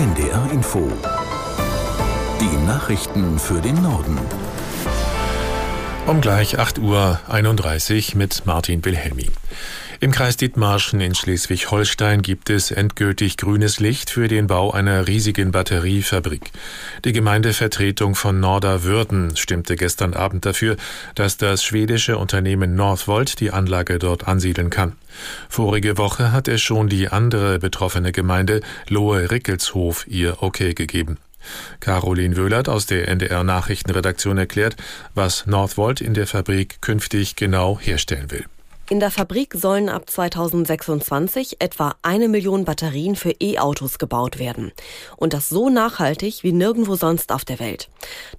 NDR Info. Die Nachrichten für den Norden. Um gleich 8.31 Uhr mit Martin Wilhelmi. Im Kreis Dithmarschen in Schleswig-Holstein gibt es endgültig grünes Licht für den Bau einer riesigen Batteriefabrik. Die Gemeindevertretung von Norderwürden stimmte gestern Abend dafür, dass das schwedische Unternehmen Northvolt die Anlage dort ansiedeln kann. Vorige Woche hat es schon die andere betroffene Gemeinde Lohe-Rickelshof ihr Okay gegeben. Caroline Wöhlert aus der NDR Nachrichtenredaktion erklärt, was Northvolt in der Fabrik künftig genau herstellen will. In der Fabrik sollen ab 2026 etwa eine Million Batterien für E-Autos gebaut werden. Und das so nachhaltig wie nirgendwo sonst auf der Welt.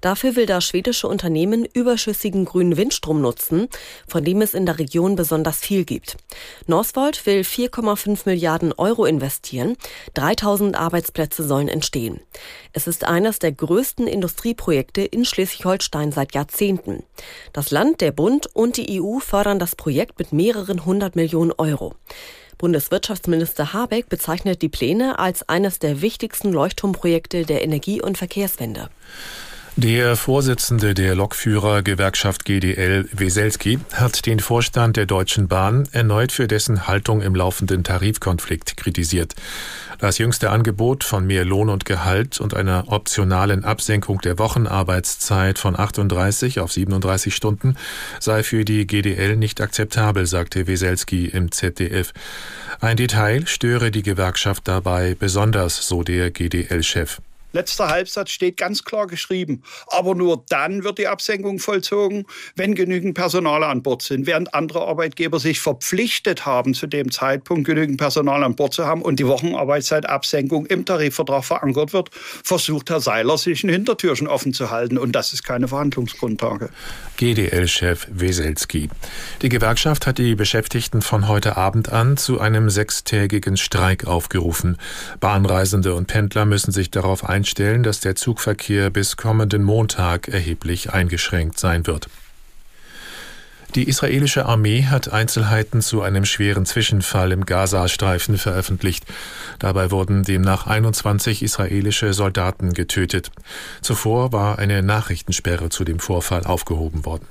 Dafür will das schwedische Unternehmen überschüssigen grünen Windstrom nutzen, von dem es in der Region besonders viel gibt. Northvolt will 4,5 Milliarden Euro investieren. 3000 Arbeitsplätze sollen entstehen. Es ist eines der größten Industrieprojekte in Schleswig-Holstein seit Jahrzehnten. Das Land, der Bund und die EU fördern das Projekt mit mehreren hundert Millionen Euro. Bundeswirtschaftsminister Habeck bezeichnet die Pläne als eines der wichtigsten Leuchtturmprojekte der Energie- und Verkehrswende. Der Vorsitzende der Lokführer-Gewerkschaft GDL, Weselski, hat den Vorstand der Deutschen Bahn erneut für dessen Haltung im laufenden Tarifkonflikt kritisiert. Das jüngste Angebot von mehr Lohn und Gehalt und einer optionalen Absenkung der Wochenarbeitszeit von 38 auf 37 Stunden sei für die GDL nicht akzeptabel, sagte Weselski im ZDF. Ein Detail störe die Gewerkschaft dabei besonders, so der GDL-Chef. Letzter Halbsatz steht ganz klar geschrieben. Aber nur dann wird die Absenkung vollzogen, wenn genügend Personal an Bord sind, während andere Arbeitgeber sich verpflichtet haben, zu dem Zeitpunkt genügend Personal an Bord zu haben und die Wochenarbeitszeitabsenkung im Tarifvertrag verankert wird, versucht Herr Seiler, sich ein Hintertürchen offen zu halten. Und das ist keine Verhandlungsgrundlage. GDL-Chef Weselski. Die Gewerkschaft hat die Beschäftigten von heute Abend an zu einem sechstägigen Streik aufgerufen. Bahnreisende und Pendler müssen sich darauf einstellen, einstellen, dass der Zugverkehr bis kommenden Montag erheblich eingeschränkt sein wird. Die israelische Armee hat Einzelheiten zu einem schweren Zwischenfall im Gazastreifen veröffentlicht. Dabei wurden demnach 21 israelische Soldaten getötet. Zuvor war eine Nachrichtensperre zu dem Vorfall aufgehoben worden.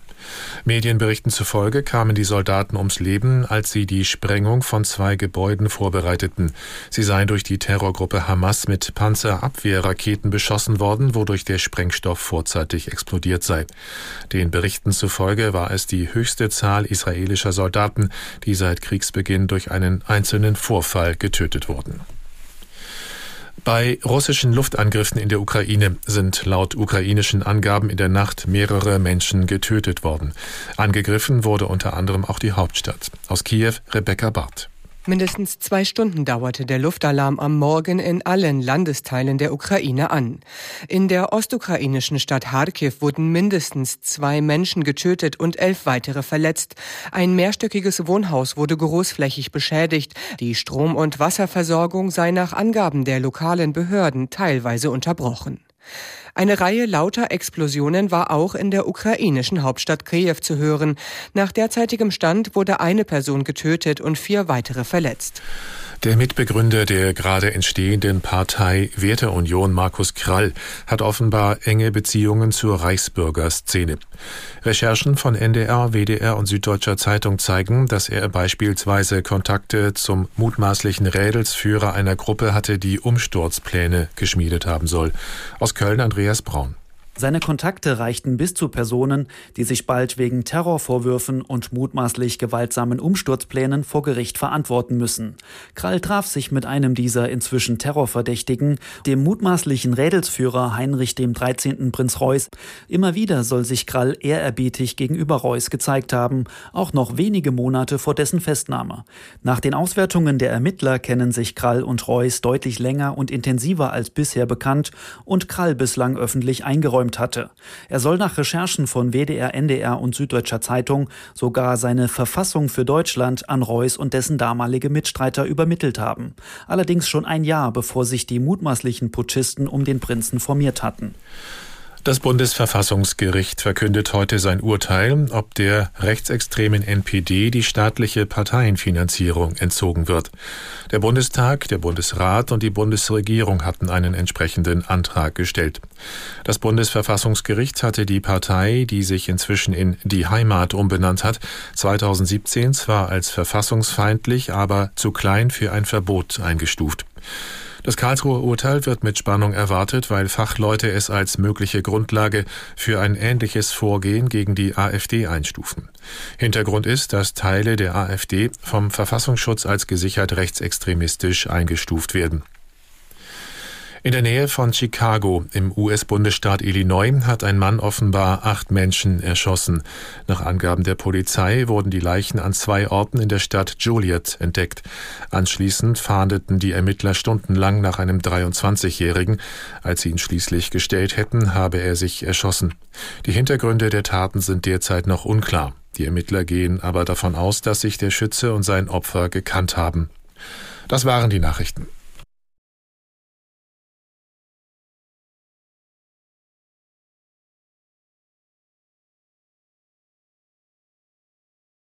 Medienberichten zufolge kamen die Soldaten ums Leben, als sie die Sprengung von zwei Gebäuden vorbereiteten. Sie seien durch die Terrorgruppe Hamas mit Panzerabwehrraketen beschossen worden, wodurch der Sprengstoff vorzeitig explodiert sei. Den Berichten zufolge war es die höchste Zahl israelischer Soldaten, die seit Kriegsbeginn durch einen einzelnen Vorfall getötet wurden. Bei russischen Luftangriffen in der Ukraine sind laut ukrainischen Angaben in der Nacht mehrere Menschen getötet worden. Angegriffen wurde unter anderem auch die Hauptstadt. Aus Kiew Rebecca Barth. Mindestens zwei Stunden dauerte der Luftalarm am Morgen in allen Landesteilen der Ukraine an. In der ostukrainischen Stadt Kharkiv wurden mindestens zwei Menschen getötet und elf weitere verletzt. Ein mehrstöckiges Wohnhaus wurde großflächig beschädigt. Die Strom- und Wasserversorgung sei nach Angaben der lokalen Behörden teilweise unterbrochen. Eine Reihe lauter Explosionen war auch in der ukrainischen Hauptstadt Kiew zu hören. Nach derzeitigem Stand wurde eine Person getötet und vier weitere verletzt. Der Mitbegründer der gerade entstehenden Partei Werteunion, Markus Krall, hat offenbar enge Beziehungen zur Reichsbürgerszene. Recherchen von NDR, WDR und Süddeutscher Zeitung zeigen, dass er beispielsweise Kontakte zum mutmaßlichen Rädelsführer einer Gruppe hatte, die Umsturzpläne geschmiedet haben soll. Aus Köln Andreas Braun. Seine Kontakte reichten bis zu Personen, die sich bald wegen Terrorvorwürfen und mutmaßlich gewaltsamen Umsturzplänen vor Gericht verantworten müssen. Krall traf sich mit einem dieser inzwischen Terrorverdächtigen, dem mutmaßlichen Rädelsführer Heinrich dem 13. Prinz Reuß. Immer wieder soll sich Krall ehrerbietig gegenüber Reuß gezeigt haben, auch noch wenige Monate vor dessen Festnahme. Nach den Auswertungen der Ermittler kennen sich Krall und Reuß deutlich länger und intensiver als bisher bekannt und Krall bislang öffentlich eingeräumt eingeräumt hatte. Er soll nach Recherchen von WDR, NDR und Süddeutscher Zeitung sogar seine Verfassung für Deutschland an Reuß und dessen damalige Mitstreiter übermittelt haben. Allerdings schon ein Jahr, bevor sich die mutmaßlichen Putschisten um den Prinzen formiert hatten. Das Bundesverfassungsgericht verkündet heute sein Urteil, ob der rechtsextremen NPD die staatliche Parteienfinanzierung entzogen wird. Der Bundestag, der Bundesrat und die Bundesregierung hatten einen entsprechenden Antrag gestellt. Das Bundesverfassungsgericht hatte die Partei, die sich inzwischen in Die Heimat umbenannt hat, 2017 zwar als verfassungsfeindlich, aber zu klein für ein Verbot eingestuft. Das Karlsruher Urteil wird mit Spannung erwartet, weil Fachleute es als mögliche Grundlage für ein ähnliches Vorgehen gegen die AfD einstufen. Hintergrund ist, dass Teile der AfD vom Verfassungsschutz als gesichert rechtsextremistisch eingestuft werden. In der Nähe von Chicago im US-Bundesstaat Illinois hat ein Mann offenbar acht Menschen erschossen. Nach Angaben der Polizei wurden die Leichen an zwei Orten in der Stadt Joliet entdeckt. Anschließend fahndeten die Ermittler stundenlang nach einem 23-Jährigen. Als sie ihn schließlich gestellt hätten, habe er sich erschossen. Die Hintergründe der Taten sind derzeit noch unklar. Die Ermittler gehen aber davon aus, dass sich der Schütze und sein Opfer gekannt haben. Das waren die Nachrichten.